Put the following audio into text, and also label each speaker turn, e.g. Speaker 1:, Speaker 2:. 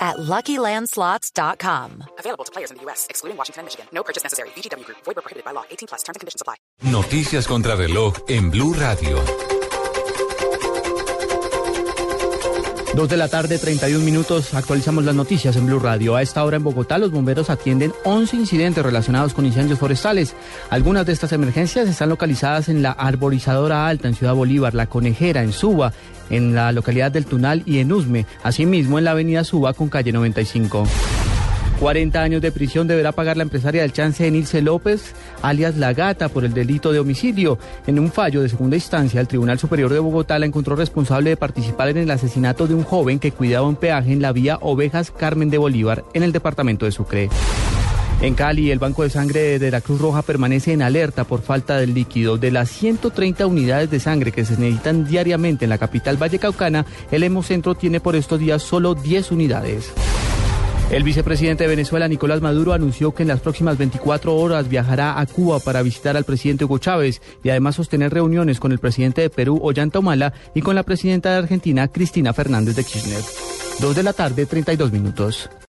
Speaker 1: at LuckyLandSlots.com.
Speaker 2: Available to players in the U.S., excluding Washington and Michigan. No purchase necessary. VGW Group. Void where prohibited by law. 18 plus. Terms and conditions apply.
Speaker 3: Noticias contra reloj en Blue Radio.
Speaker 4: Dos de la tarde, 31 minutos, actualizamos las noticias en Blue Radio. A esta hora en Bogotá los bomberos atienden 11 incidentes relacionados con incendios forestales. Algunas de estas emergencias están localizadas en la Arborizadora Alta, en Ciudad Bolívar, La Conejera, en Suba, en la localidad del Tunal y en Usme, asimismo en la avenida Suba con calle 95. 40 años de prisión deberá pagar la empresaria del chance Enilce López, alias La Gata, por el delito de homicidio. En un fallo de segunda instancia, el Tribunal Superior de Bogotá la encontró responsable de participar en el asesinato de un joven que cuidaba un peaje en la vía Ovejas Carmen de Bolívar, en el departamento de Sucre. En Cali, el Banco de Sangre de la Cruz Roja permanece en alerta por falta del líquido. De las 130 unidades de sangre que se necesitan diariamente en la capital vallecaucana, el Hemocentro tiene por estos días solo 10 unidades. El vicepresidente de Venezuela, Nicolás Maduro, anunció que en las próximas 24 horas viajará a Cuba para visitar al presidente Hugo Chávez y además sostener reuniones con el presidente de Perú, Ollanta Humala, y con la presidenta de Argentina, Cristina Fernández de Kirchner. Dos de la tarde, 32 minutos.